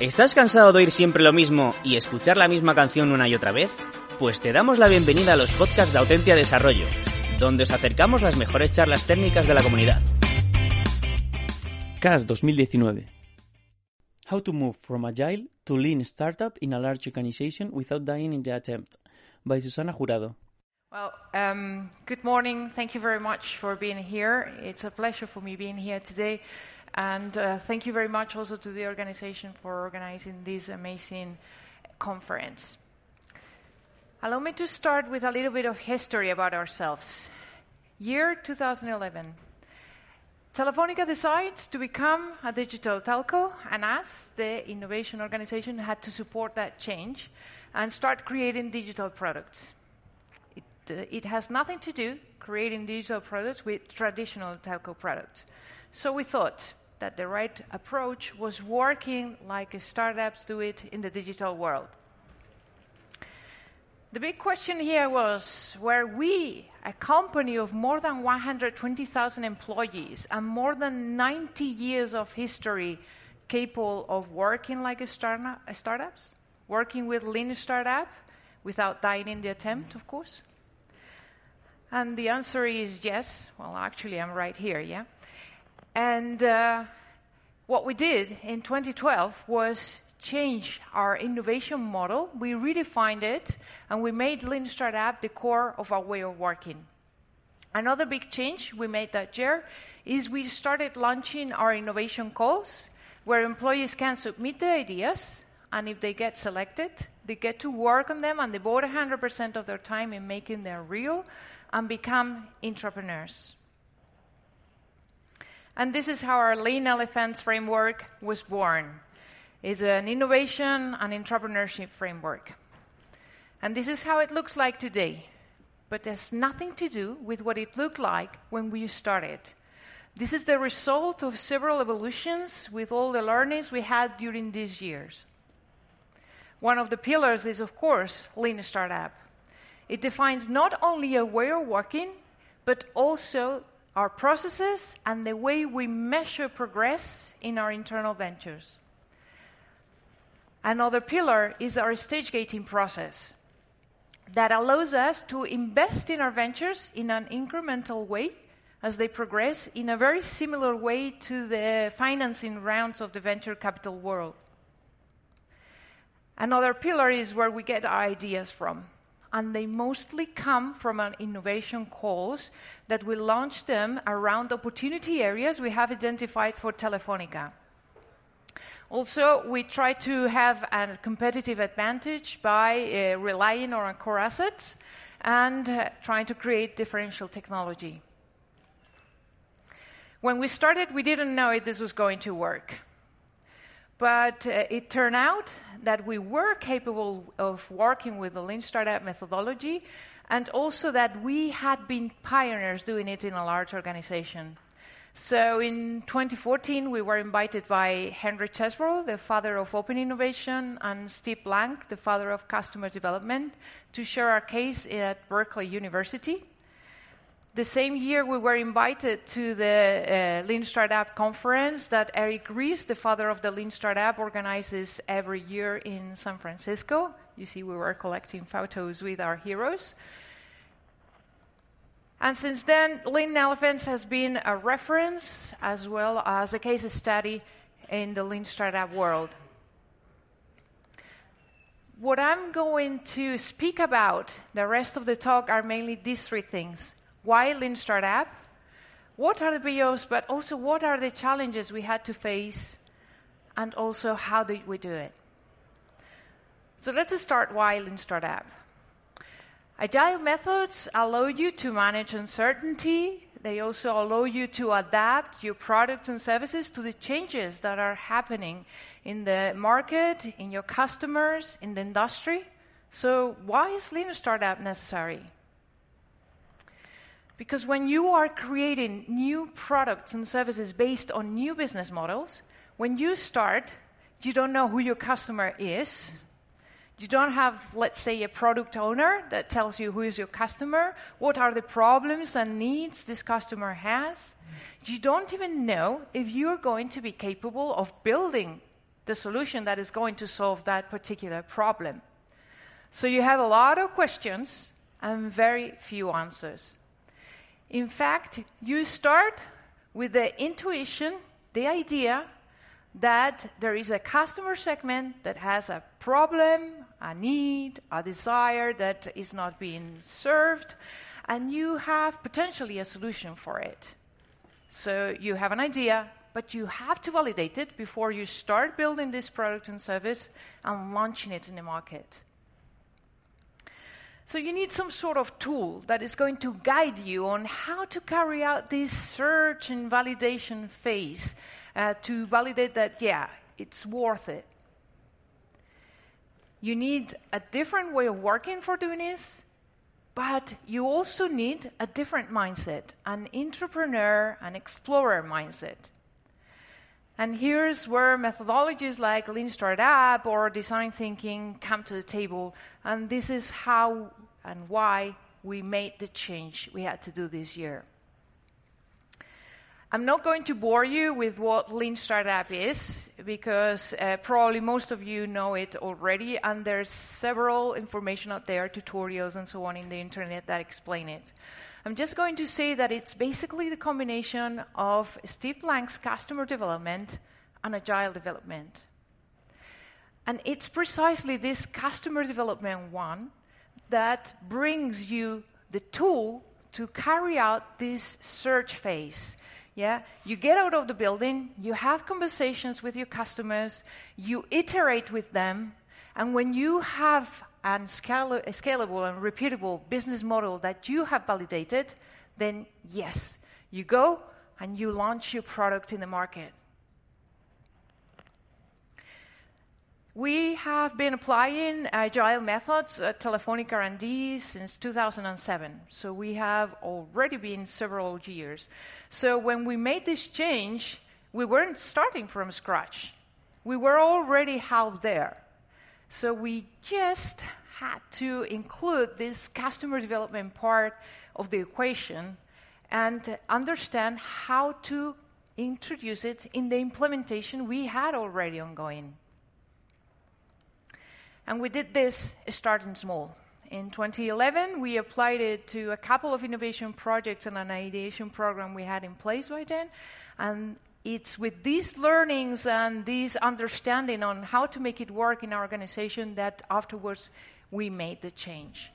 ¿Estás cansado de oír siempre lo mismo y escuchar la misma canción una y otra vez? Pues te damos la bienvenida a los podcasts de Autentia Desarrollo, donde os acercamos las mejores charlas técnicas de la comunidad. CAS 2019 How to move from agile to lean startup in a large organization without dying in the attempt by Susana Jurado. Well, um, good morning. Thank you very much for being here. It's a pleasure for me being here today. And uh, thank you very much also to the organization for organizing this amazing conference. Allow me to start with a little bit of history about ourselves. Year 2011. Telefonica decides to become a digital telco, and us, the innovation organization, had to support that change and start creating digital products. It, uh, it has nothing to do creating digital products with traditional telco products. So we thought that the right approach was working like startups do it in the digital world. The big question here was were we, a company of more than 120,000 employees and more than 90 years of history, capable of working like a startup, startups? Working with lean startup without dying in the attempt, of course? And the answer is yes. Well, actually, I'm right here, yeah? And uh, what we did in 2012 was change our innovation model. We redefined it, and we made Lean Startup the core of our way of working. Another big change we made that year is we started launching our innovation calls, where employees can submit their ideas, and if they get selected, they get to work on them and devote 100% of their time in making them real and become entrepreneurs. And this is how our Lean Elephants framework was born. It's an innovation and entrepreneurship framework. And this is how it looks like today. But has nothing to do with what it looked like when we started. This is the result of several evolutions with all the learnings we had during these years. One of the pillars is, of course, Lean Startup. It defines not only a way of working, but also our processes and the way we measure progress in our internal ventures. Another pillar is our stage gating process that allows us to invest in our ventures in an incremental way as they progress in a very similar way to the financing rounds of the venture capital world. Another pillar is where we get our ideas from and they mostly come from an innovation calls that we launch them around opportunity areas we have identified for Telefonica. Also, we try to have a competitive advantage by uh, relying on our core assets and uh, trying to create differential technology. When we started, we didn't know if this was going to work. But uh, it turned out that we were capable of working with the Lean Startup methodology and also that we had been pioneers doing it in a large organization. So in 2014, we were invited by Henry Chesbrough, the father of open innovation, and Steve Blank, the father of customer development, to share our case at Berkeley University. The same year, we were invited to the uh, Lean Startup conference that Eric Ries, the father of the Lean Startup, organizes every year in San Francisco. You see, we were collecting photos with our heroes. And since then, Lean Elephants has been a reference as well as a case study in the Lean Startup world. What I'm going to speak about, the rest of the talk, are mainly these three things why Lean Startup? What are the BOs, but also what are the challenges we had to face, and also how did we do it? So let's start why Lean Startup. Agile methods allow you to manage uncertainty They also allow you to adapt your products and services to the changes that are happening in the market, in your customers, in the industry. So, why is Lean Startup necessary? Because when you are creating new products and services based on new business models, when you start, you don't know who your customer is. You don't have, let's say, a product owner that tells you who is your customer, what are the problems and needs this customer has. You don't even know if you're going to be capable of building the solution that is going to solve that particular problem. So you have a lot of questions and very few answers. In fact, you start with the intuition, the idea that there is a customer segment that has a problem, a need, a desire that is not being served, and you have potentially a solution for it. So you have an idea, but you have to validate it before you start building this product and service and launching it in the market. So you need some sort of tool that is going to guide you on how to carry out this search and validation phase uh, to validate that, yeah, it's worth it. You need a different way of working for doing this, but you also need a different mindset, an entrepreneur, an explorer mindset. And here's where methodologies like Lean Startup or design thinking come to the table. And this is how and why we made the change we had to do this year. I'm not going to bore you with what Lean Startup is because uh, probably most of you know it already, and there's several information out there, tutorials and so on in the internet that explain it. I'm just going to say that it's basically the combination of Steve Blank's customer development and agile development. And it's precisely this customer development one that brings you the tool to carry out this search phase. Yeah, you get out of the building, you have conversations with your customers, you iterate with them, and when you have a scalable and repeatable business model that you have validated, then yes, you go and you launch your product in the market. We have been applying agile methods uh, at Telefonica R&D since 2007. So we have already been several years. So when we made this change, we weren't starting from scratch. We were already half there. So we just had to include this customer development part of the equation and understand how to introduce it in the implementation we had already ongoing. And we did this starting small. In 2011, we applied it to a couple of innovation projects and an ideation program we had in place by then. And it's with these learnings and this understanding on how to make it work in our organization that afterwards we made the change.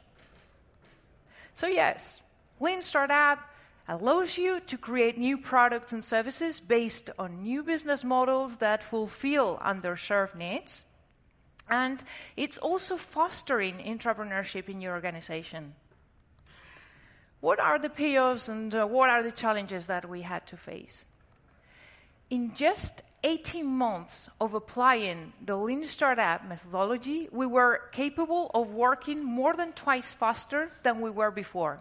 So, yes, Lean Startup allows you to create new products and services based on new business models that fulfill underserved needs. And it's also fostering entrepreneurship in your organization. What are the payoffs and uh, what are the challenges that we had to face? In just 18 months of applying the Lean Startup methodology, we were capable of working more than twice faster than we were before.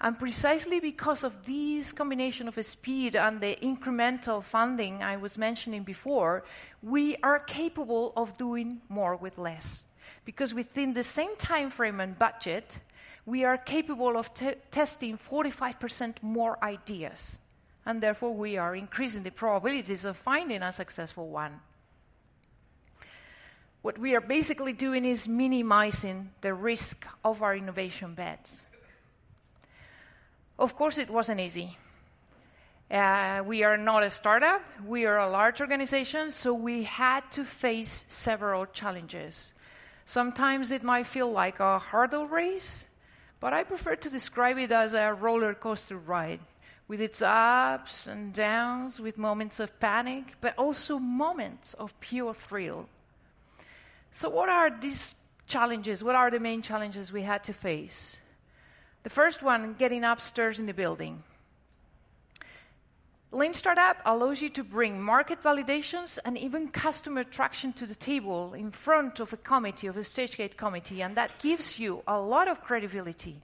And precisely because of this combination of speed and the incremental funding I was mentioning before, we are capable of doing more with less. Because within the same time frame and budget, we are capable of testing 45% more ideas. And therefore, we are increasing the probabilities of finding a successful one. What we are basically doing is minimizing the risk of our innovation bets. Of course, it wasn't easy. Uh, we are not a startup, we are a large organization, so we had to face several challenges. Sometimes it might feel like a hurdle race, but I prefer to describe it as a roller coaster ride with its ups and downs, with moments of panic, but also moments of pure thrill. So, what are these challenges? What are the main challenges we had to face? The first one, getting upstairs in the building. Lean Startup allows you to bring market validations and even customer traction to the table in front of a committee, of a stage gate committee, and that gives you a lot of credibility.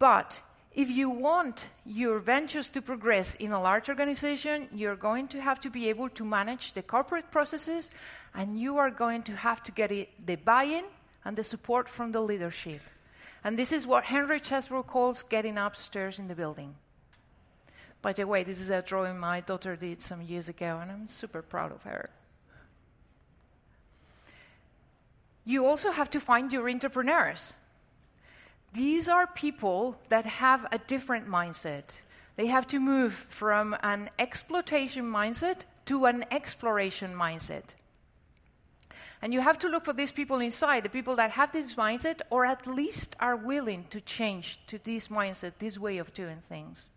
But if you want your ventures to progress in a large organization, you're going to have to be able to manage the corporate processes and you are going to have to get it, the buy in and the support from the leadership. And this is what Henry Chesbrough calls getting upstairs in the building. By the way, this is a drawing my daughter did some years ago, and I'm super proud of her. You also have to find your entrepreneurs. These are people that have a different mindset. They have to move from an exploitation mindset to an exploration mindset. And you have to look for these people inside, the people that have this mindset or at least are willing to change to this mindset, this way of doing things.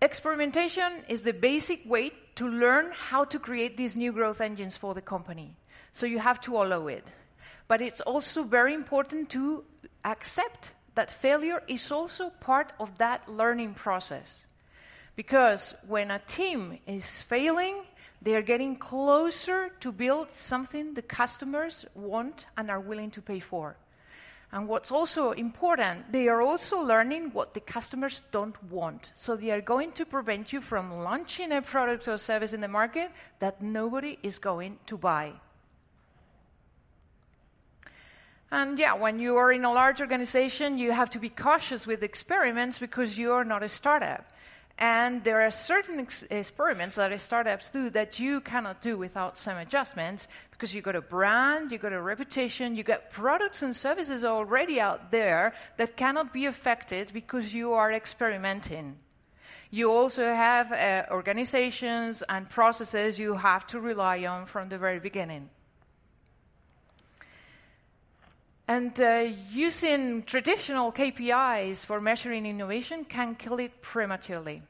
Experimentation is the basic way to learn how to create these new growth engines for the company. So you have to allow it. But it's also very important to accept that failure is also part of that learning process. Because when a team is failing, they are getting closer to build something the customers want and are willing to pay for. And what's also important, they are also learning what the customers don't want. So they are going to prevent you from launching a product or service in the market that nobody is going to buy. And yeah, when you are in a large organization, you have to be cautious with experiments because you are not a startup. And there are certain ex- experiments that startups do that you cannot do without some adjustments because you got a brand, you got a reputation, you got products and services already out there that cannot be affected because you are experimenting. You also have uh, organizations and processes you have to rely on from the very beginning. And uh, using traditional KPIs for measuring innovation can kill it prematurely.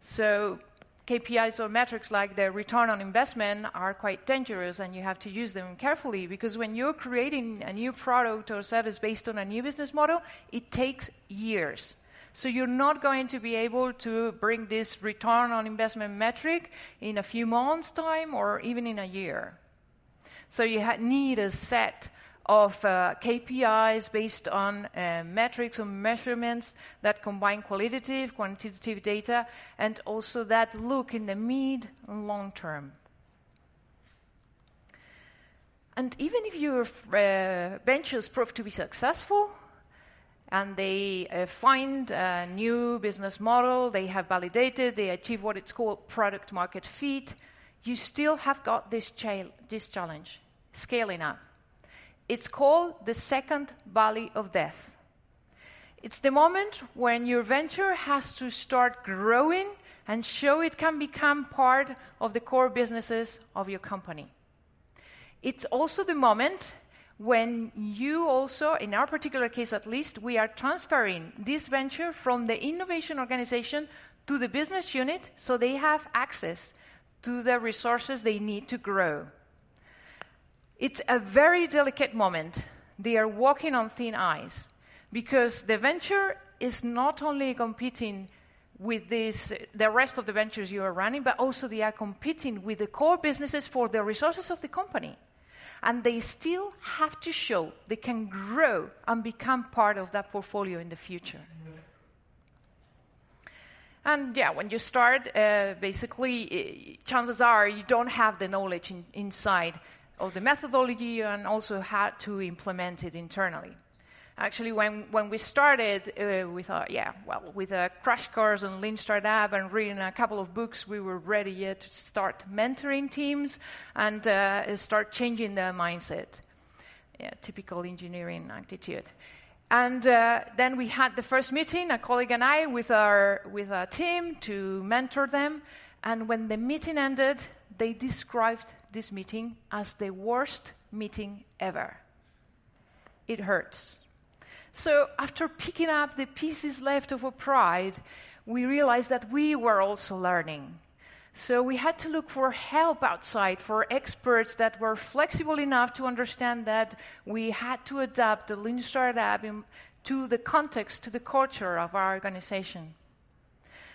So, KPIs or metrics like the return on investment are quite dangerous and you have to use them carefully because when you're creating a new product or service based on a new business model, it takes years. So you're not going to be able to bring this return on investment metric in a few months' time or even in a year. So you ha- need a set of uh, KPIs based on uh, metrics or measurements that combine qualitative, quantitative data, and also that look in the mid and long term. And even if your uh, ventures prove to be successful, and they uh, find a new business model, they have validated, they achieve what it's called product market fit, you still have got this, cha- this challenge scaling up. It's called the second valley of death. It's the moment when your venture has to start growing and show it can become part of the core businesses of your company. It's also the moment when you also, in our particular case at least, we are transferring this venture from the innovation organization to the business unit so they have access to the resources they need to grow. It's a very delicate moment. They are walking on thin ice because the venture is not only competing with this, the rest of the ventures you are running, but also they are competing with the core businesses for the resources of the company. And they still have to show they can grow and become part of that portfolio in the future. And yeah, when you start, uh, basically, uh, chances are you don't have the knowledge in, inside of the methodology and also how to implement it internally. Actually, when, when we started uh, with yeah, well, with a crash course on Lean Startup and reading a couple of books, we were ready yet to start mentoring teams and uh, start changing their mindset. Yeah, typical engineering attitude. And uh, then we had the first meeting, a colleague and I, with our, with our team to mentor them. And when the meeting ended, they described this meeting as the worst meeting ever. It hurts. So, after picking up the pieces left of our pride, we realized that we were also learning. So, we had to look for help outside, for experts that were flexible enough to understand that we had to adapt the Lean Startup to the context, to the culture of our organization.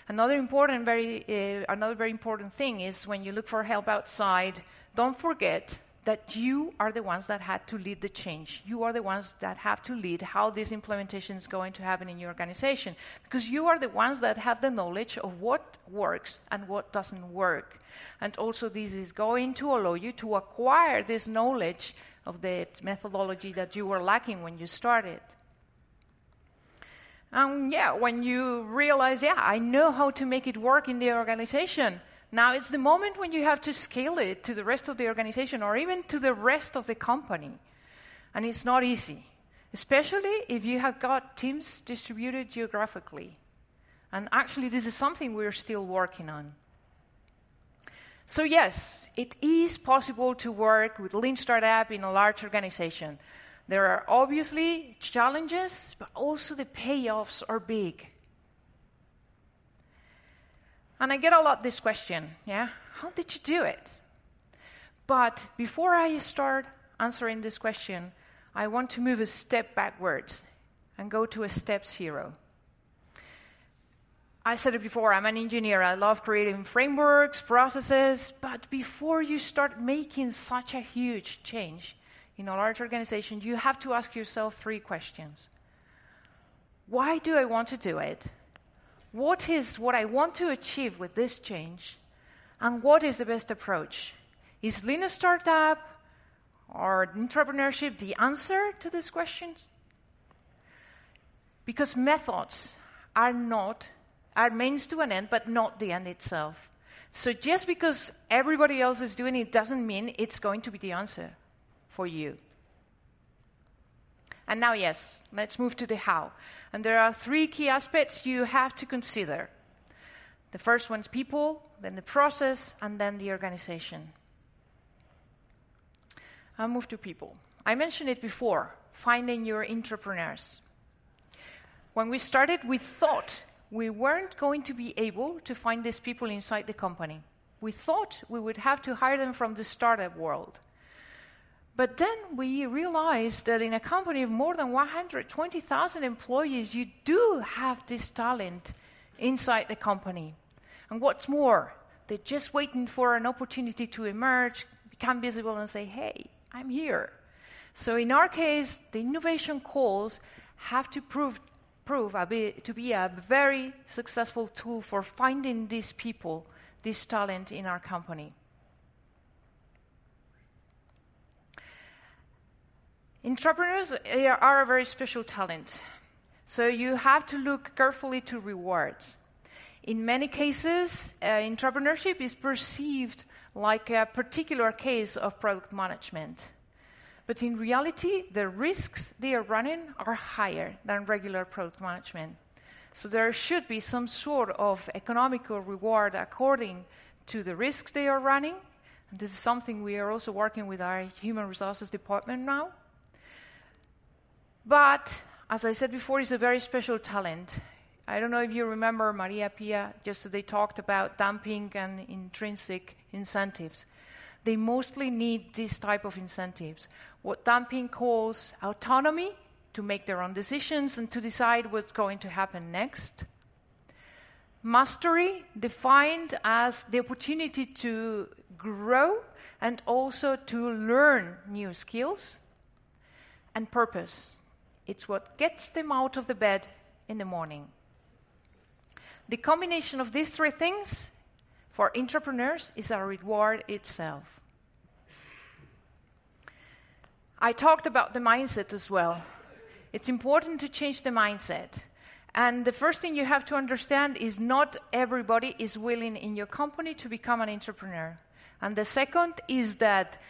Another important, very, uh, another very important thing is when you look for help outside, don't forget that you are the ones that had to lead the change. You are the ones that have to lead how this implementation is going to happen in your organization because you are the ones that have the knowledge of what works and what doesn't work. And also, this is going to allow you to acquire this knowledge of the methodology that you were lacking when you started. And yeah, when you realize, yeah, I know how to make it work in the organization, now it's the moment when you have to scale it to the rest of the organization or even to the rest of the company. And it's not easy, especially if you have got teams distributed geographically. And actually, this is something we're still working on. So, yes, it is possible to work with Lean Startup in a large organization. There are obviously challenges, but also the payoffs are big. And I get a lot this question, yeah? How did you do it? But before I start answering this question, I want to move a step backwards and go to a step zero. I said it before, I'm an engineer. I love creating frameworks, processes, but before you start making such a huge change, in a large organization, you have to ask yourself three questions. Why do I want to do it? What is what I want to achieve with this change? And what is the best approach? Is lean a startup or entrepreneurship the answer to these questions? Because methods are not are means to an end, but not the end itself. So just because everybody else is doing it doesn't mean it's going to be the answer for you. And now, yes, let's move to the how. And there are three key aspects you have to consider. The first one's people, then the process, and then the organization. I'll move to people. I mentioned it before finding your entrepreneurs. When we started, we thought we weren't going to be able to find these people inside the company. We thought we would have to hire them from the startup world. But then we realized that in a company of more than 120,000 employees, you do have this talent inside the company. And what's more, they're just waiting for an opportunity to emerge, become visible, and say, hey, I'm here. So in our case, the innovation calls have to prove, prove bit, to be a very successful tool for finding these people, this talent in our company. Entrepreneurs are a very special talent. So you have to look carefully to rewards. In many cases, uh, entrepreneurship is perceived like a particular case of product management. But in reality, the risks they are running are higher than regular product management. So there should be some sort of economical reward according to the risks they are running. And this is something we are also working with our human resources department now. But, as I said before, it's a very special talent. I don't know if you remember Maria Pia, just they talked about Dan Pink and intrinsic incentives. They mostly need this type of incentives. What Dan Pink calls autonomy to make their own decisions and to decide what's going to happen next. Mastery, defined as the opportunity to grow and also to learn new skills. And purpose, it's what gets them out of the bed in the morning. The combination of these three things for entrepreneurs is a reward itself. I talked about the mindset as well. It's important to change the mindset. And the first thing you have to understand is not everybody is willing in your company to become an entrepreneur. And the second is that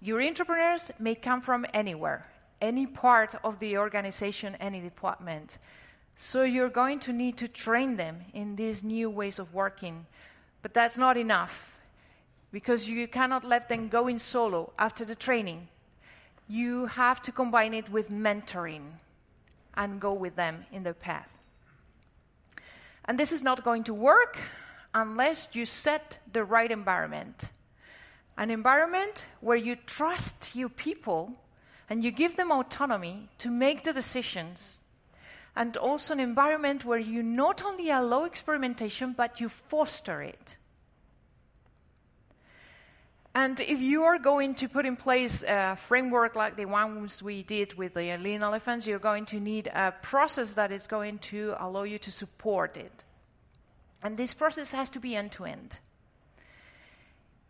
your entrepreneurs may come from anywhere any part of the organization, any department. So you're going to need to train them in these new ways of working. But that's not enough because you cannot let them go in solo after the training. You have to combine it with mentoring and go with them in their path. And this is not going to work unless you set the right environment. An environment where you trust your people and you give them autonomy to make the decisions and also an environment where you not only allow experimentation, but you foster it. And if you are going to put in place a framework like the ones we did with the lean elephants, you're going to need a process that is going to allow you to support it. And this process has to be end to end.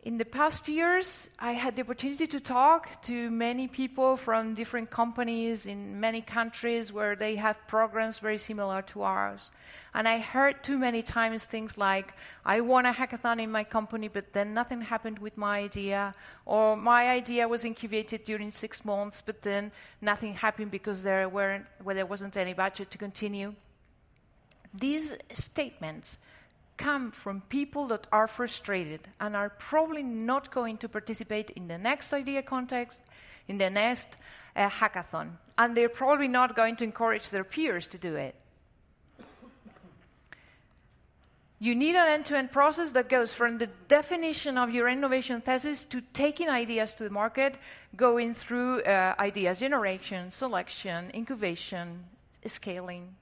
In the past years, I had the opportunity to talk to many people from different companies in many countries where they have programs very similar to ours. And I heard too many times things like, I won a hackathon in my company, but then nothing happened with my idea. Or my idea was incubated during six months, but then nothing happened because there, weren't, well, there wasn't any budget to continue. These statements come from people that are frustrated and are probably not going to participate in the next idea context, in the next uh, hackathon. And they're probably not going to encourage their peers to do it. You need an end to end process that goes from the definition of your innovation thesis to taking ideas to the market, going through uh, ideas generation, selection, incubation, scaling,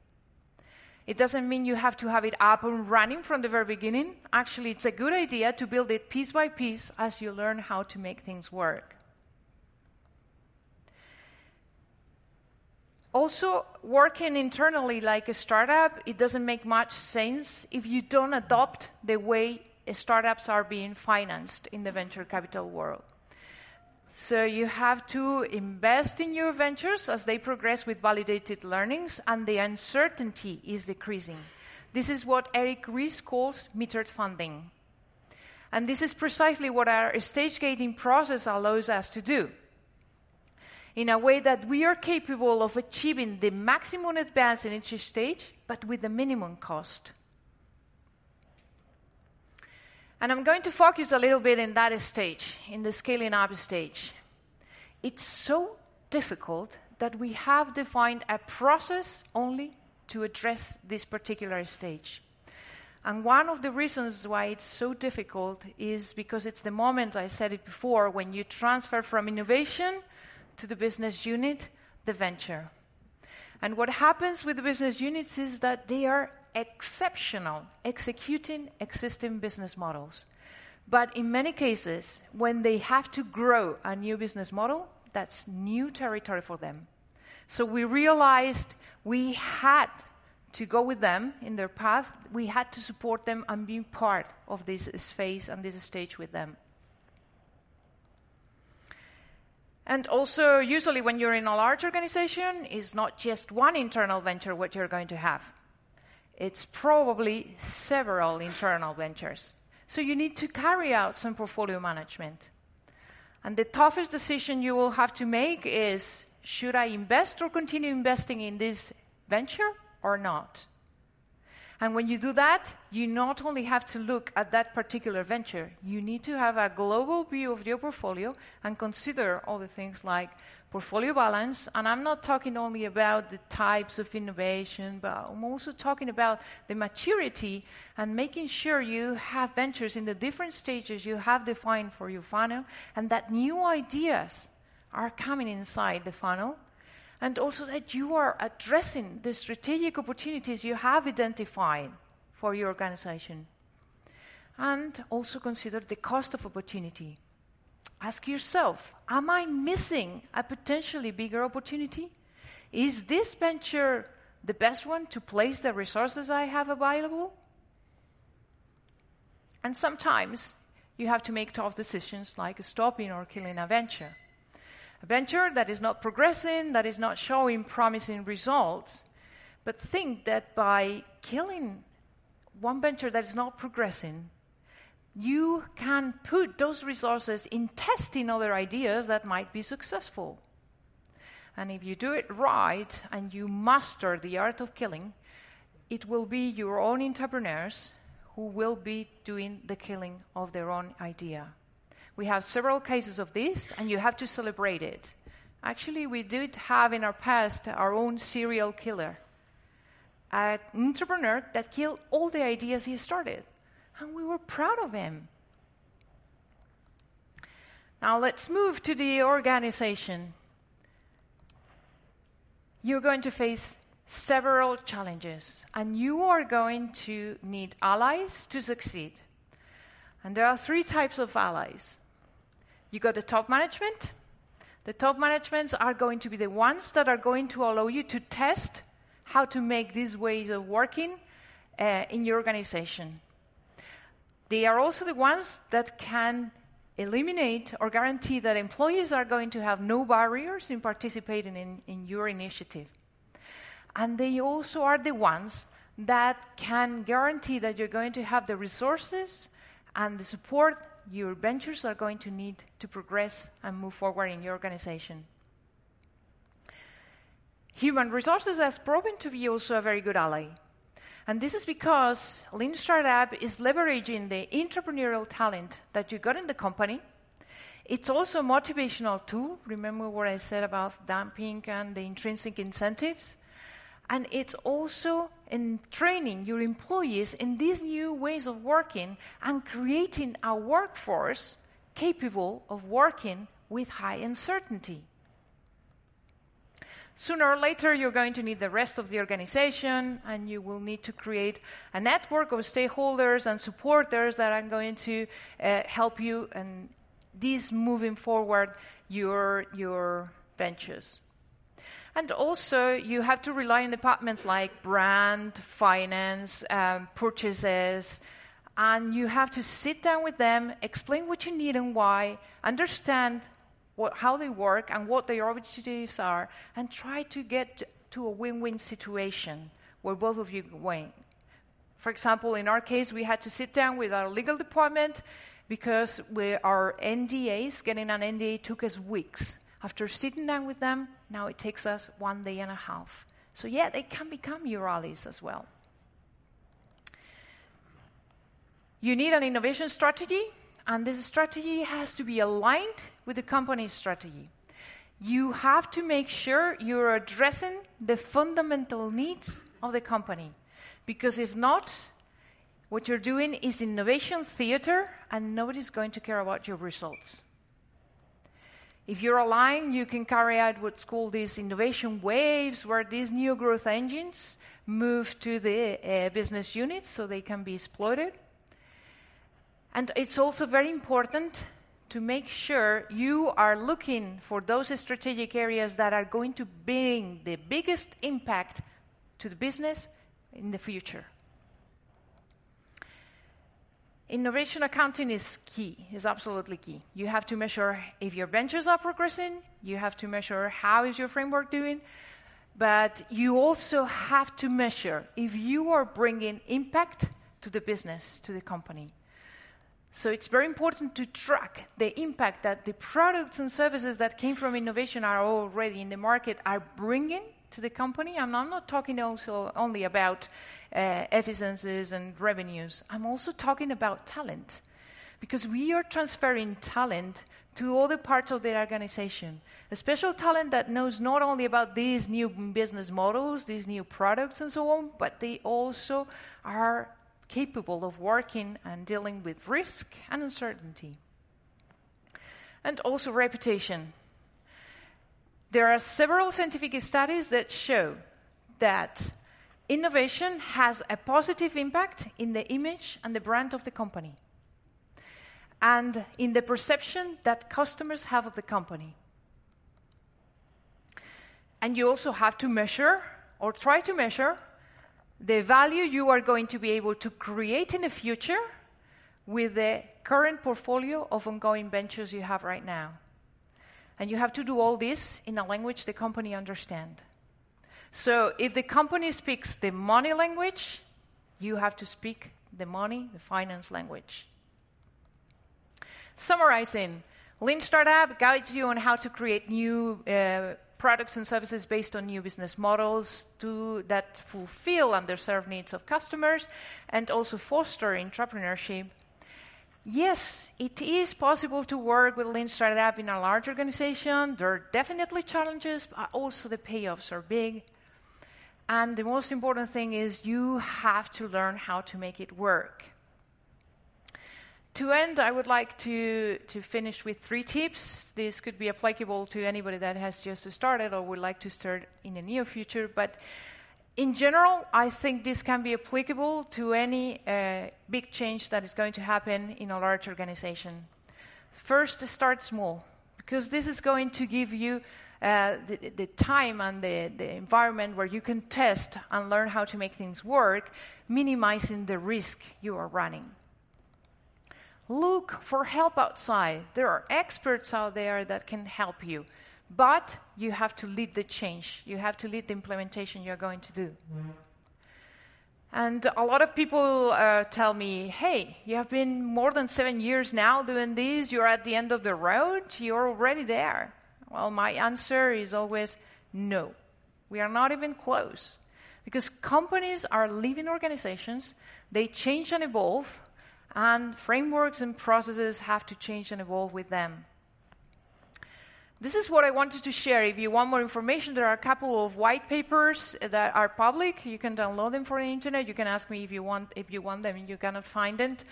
it doesn't mean you have to have it up and running from the very beginning. Actually, it's a good idea to build it piece by piece as you learn how to make things work. Also, working internally like a startup, it doesn't make much sense if you don't adopt the way startups are being financed in the venture capital world. So you have to invest in your ventures as they progress with validated learnings, and the uncertainty is decreasing. This is what Eric Ries calls metered funding. And this is precisely what our stage gating process allows us to do. In a way that we are capable of achieving the maximum advance in each stage, but with the minimum cost. And I'm going to focus a little bit in that stage, in the scaling up stage. It's so difficult that we have defined a process only to address this particular stage. And one of the reasons why it's so difficult is because it's the moment, I said it before, when you transfer from innovation to the business unit, the venture. And what happens with the business units is that they are exceptional executing existing business models. But in many cases, when they have to grow a new business model, that's new territory for them. So we realized we had to go with them in their path. We had to support them and be part of this phase and this stage with them. And also, usually, when you're in a large organization, it's not just one internal venture what you're going to have it's probably several internal ventures. So you need to carry out some portfolio management. And the toughest decision you will have to make is should I invest or continue investing in this venture or not? And when you do that, you not only have to look at that particular venture, you need to have a global view of your portfolio and consider all the things like portfolio balance, and I'm not talking only about the types of innovation, but I'm also talking about the maturity and making sure you have ventures in the different stages you have defined for your funnel, and that new ideas are coming inside the funnel, and also that you are addressing the strategic opportunities you have identified for your organization. And also consider the cost of opportunity Ask yourself Am I missing a potentially bigger opportunity? Is this venture the best one to place the resources I have available? And sometimes you have to make tough decisions like stopping or killing a venture. A venture that is not progressing, that is not showing promising results. But think that by killing one venture that is not progressing, you can put those resources in testing other ideas that might be successful. And if you do it right and you master the art of killing, it will be your own entrepreneurs who will be doing the killing of their own idea. We have several cases of this, and you have to celebrate it. Actually, we did have in our past our own serial killer, an entrepreneur that killed all the ideas he started and we were proud of him. Now let's move to the organization. You're going to face several challenges, and you are going to need allies to succeed. And there are three types of allies. You got the top management. The top managements are going to be the ones that are going to allow you to test how to make these ways of working uh, in your organization. They are also the ones that can eliminate or guarantee that employees are going to have no barriers in participating in, in your initiative. And they also are the ones that can guarantee that you're going to have the resources and the support your ventures are going to need to progress and move forward in your organization. Human resources has proven to be also a very good ally. And this is because Lean Startup is leveraging the entrepreneurial talent that you got in the company. It's also a motivational tool. Remember what I said about Dan Pink and the intrinsic incentives? And it's also in training your employees in these new ways of working and creating a workforce capable of working with high uncertainty. Sooner or later, you're going to need the rest of the organization, and you will need to create a network of stakeholders and supporters that are going to uh, help you and these moving forward your, your ventures. And also, you have to rely on departments like brand, finance, um, purchases, and you have to sit down with them, explain what you need and why, understand what, how they work and what their objectives are, and try to get to a win win situation where both of you win. For example, in our case, we had to sit down with our legal department because we, our NDAs, getting an NDA took us weeks. After sitting down with them, now it takes us one day and a half. So, yeah, they can become your allies as well. You need an innovation strategy, and this strategy has to be aligned with the company's strategy. You have to make sure you're addressing the fundamental needs of the company. Because if not, what you're doing is innovation theater, and nobody's going to care about your results. If you're aligned, you can carry out what's called these innovation waves, where these new growth engines move to the uh, business units so they can be exploited. And it's also very important to make sure you are looking for those strategic areas that are going to bring the biggest impact to the business in the future. Innovation accounting is key, is absolutely key. You have to measure if your ventures are progressing, you have to measure how is your framework doing, but you also have to measure if you are bringing impact to the business, to the company. So it's very important to track the impact that the products and services that came from innovation are already in the market are bringing to the company. And I'm not talking also only about uh, efficiencies and revenues. I'm also talking about talent. Because we are transferring talent to other parts of the organization. A special talent that knows not only about these new business models, these new products, and so on, but they also are capable of working and dealing with risk and uncertainty. And also reputation. There are several scientific studies that show that innovation has a positive impact in the image and the brand of the company and in the perception that customers have of the company. And you also have to measure or try to measure the value you are going to be able to create in the future with the current portfolio of ongoing ventures you have right now. And you have to do all this in a language the company understands. So if the company speaks the money language, you have to speak the money, the finance language. Summarizing, Lean Startup guides you on how to create new uh, products and services based on new business models to, that fulfill underserved needs of customers and also foster entrepreneurship Yes, it is possible to work with Lean Startup in a large organization. There are definitely challenges, but also the payoffs are big. And the most important thing is you have to learn how to make it work. To end, I would like to, to finish with three tips. This could be applicable to anybody that has just started or would like to start in the near future. But in general, I think this can be applicable to any uh, big change that is going to happen in a large organization. First, start small, because this is going to give you uh, the, the, time and the, the environment where you can test and learn how to make things work, minimizing the risk you are running. Look for help outside. There are experts out there that can help you. But you have to lead the change. You have to lead the implementation you're going to do. And a lot of people uh, tell me, hey, you have been more than seven years now doing this. You're at the end of the road. You're already there. Well, my answer is always no. We are not even close. Because companies are living organizations, they change and evolve, and frameworks and processes have to change and evolve with them. This is what I wanted to share. If you want more information, there are a couple of white papers that are public. You can download them from the internet. You can ask me if you want if you want them. You cannot find it.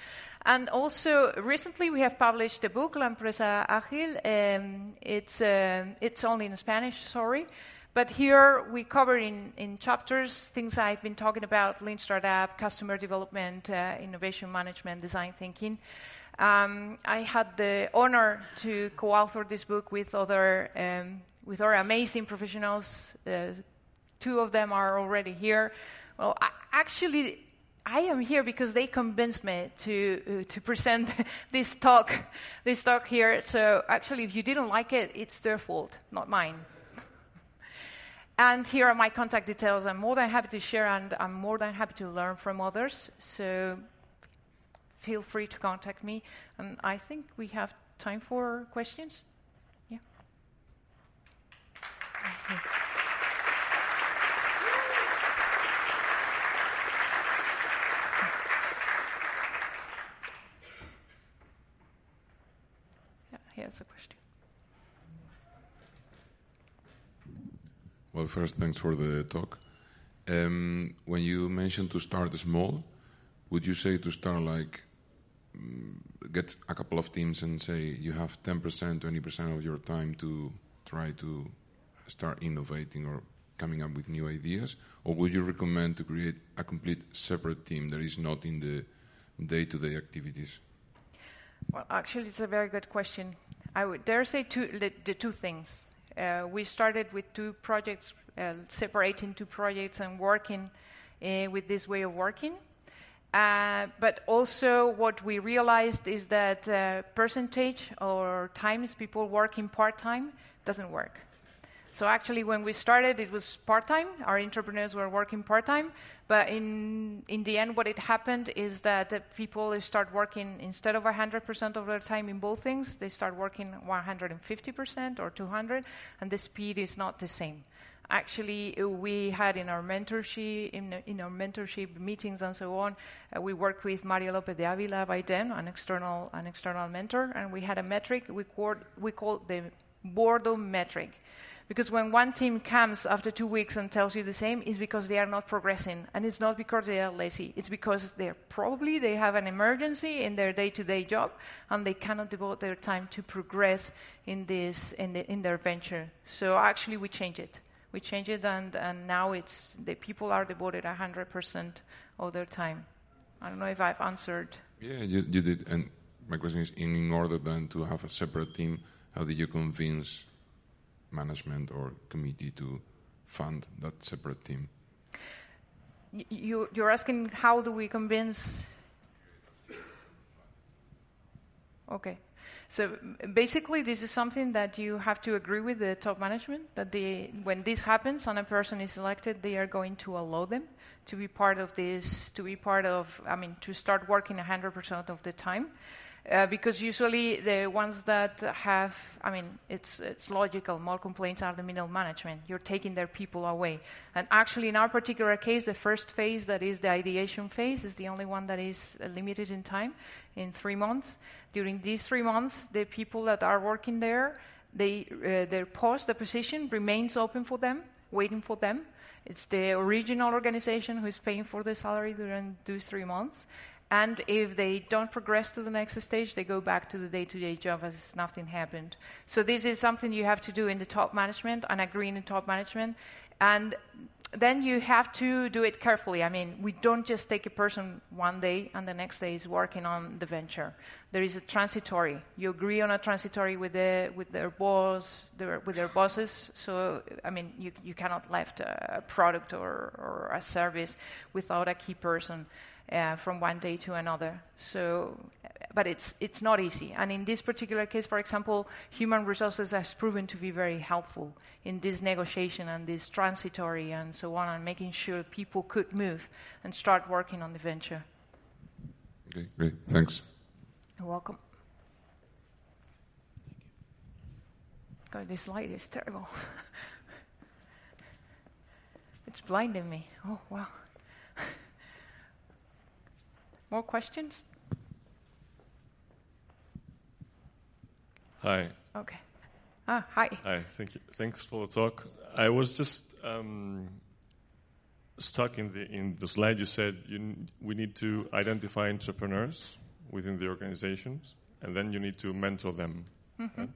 And also, recently we have published a book, La Empresa Ágil. Um, it's uh, it's only in Spanish. Sorry. But here we cover in, in chapters things I've been talking about, lean startup, customer development, uh, innovation management, design thinking. Um, I had the honor to co-author this book with other um, with other amazing professionals. Uh, two of them are already here. Well, I, actually, I am here because they convinced me to uh, to present this talk this talk here. So actually, if you didn't like it, it's their fault, not mine. And here are my contact details. I'm more than happy to share, and I'm more than happy to learn from others. So feel free to contact me. And I think we have time for questions. Yeah here's a question. Well, first, thanks for the talk. Um, when you mentioned to start small, would you say to start like Mm, get a couple of teams and say you have 10%, 20% of your time to try to start innovating or coming up with new ideas? Or would you recommend to create a complete separate team that is not in the day to day activities? Well, actually, it's a very good question. I would dare say two, the, the two things. Uh, we started with two projects, uh, separating two projects and working uh, with this way of working. Uh, but also, what we realized is that uh, percentage or times people working part time doesn't work. So, actually, when we started, it was part time. Our entrepreneurs were working part time. But in, in the end, what it happened is that uh, people start working, instead of 100% of their time in both things, they start working 150% or 200 and the speed is not the same actually we had in our mentorship in, in our mentorship meetings and so on uh, we worked with Mario Lopez de Avila by then an external an external mentor and we had a metric we called we called the boredom metric because when one team comes after two weeks and tells you the same, it's because they are not progressing. And it's not because they are lazy. It's because they're probably they have an emergency in their day-to-day job and they cannot devote their time to progress in this in, the, in their venture. So actually we change it we changed it, and, and now it's the people are devoted 100% of their time. I don't know if I've answered. Yeah, you, you did. And my question is in order then to have a separate team, how did you convince management or committee to fund that separate team? You, you're asking how do we convince? Okay. So basically, this is something that you have to agree with the top management that they, when this happens and a person is elected, they are going to allow them to be part of this, to be part of, I mean, to start working 100% of the time. Uh, because usually the ones that have, I mean, it's, it's logical, more complaints are the middle management. You're taking their people away. And actually, in our particular case, the first phase, that is the ideation phase, is the only one that is limited in time, in three months. During these three months, the people that are working there, they, uh, their post, the position, remains open for them, waiting for them. It's the original organization who is paying for the salary during those three months. And if they don't progress to the next stage, they go back to the day to day job as if nothing happened. So, this is something you have to do in the top management and agree in top management. and then you have to do it carefully. I mean, we don't just take a person one day and the next day is working on the venture. There is a transitory. You agree on a transitory with the with their boss, their, with their bosses. So I mean, you you cannot left a, a product or or a service without a key person uh, from one day to another. So, but it's it's not easy. And in this particular case, for example, human resources has proven to be very helpful in this negotiation and this transitory and so on, and making sure people could move and start working on the venture. Okay, great. Thanks. You're welcome. God, this light is terrible. it's blinding me. Oh, wow. More questions? Hi. Okay. Ah, hi. Hi. Thank you. Thanks for the talk. I was just um, stuck in the in the slide. You said you, we need to identify entrepreneurs within the organizations, and then you need to mentor them. right?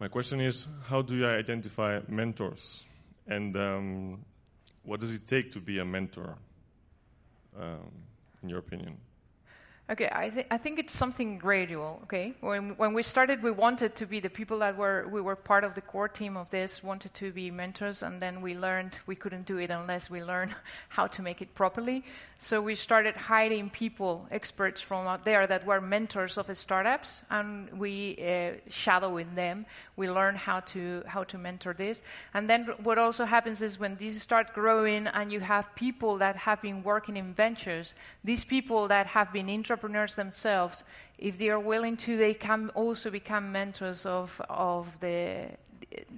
My question is, how do you identify mentors, and um, what does it take to be a mentor, um, in your opinion? Okay, I, th- I think it's something gradual. Okay, when when we started, we wanted to be the people that were we were part of the core team of this, wanted to be mentors, and then we learned we couldn't do it unless we learned how to make it properly. So we started hiring people, experts from out there that were mentors of startups, and we uh, shadowing them. We learn how to how to mentor this, and then what also happens is when these start growing, and you have people that have been working in ventures, these people that have been entrepreneurs themselves, if they are willing to, they can also become mentors of of the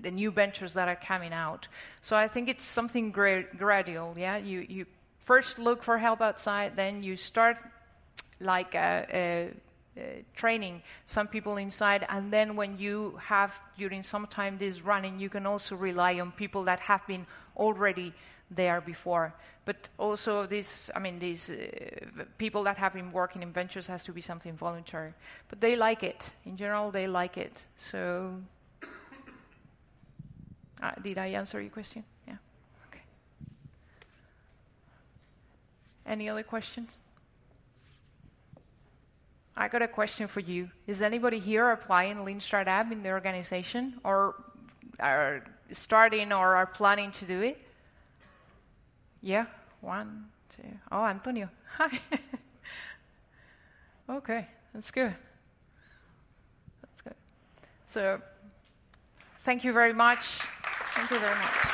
the new ventures that are coming out. So I think it's something gra- gradual. Yeah, you you first look for help outside, then you start like uh, uh, uh, training some people inside, and then when you have during some time this running, you can also rely on people that have been already there before. But also, this I mean, these uh, people that have been working in ventures has to be something voluntary. But they like it. In general, they like it. So, uh, did I answer your question? Yeah. Okay. Any other questions? I got a question for you. Is anybody here applying Lean Startup in the organization or are starting or are planning to do it? Yeah, one, two. Oh, Antonio. Hi. okay, that's good. That's good. So, thank you very much. Thank you very much.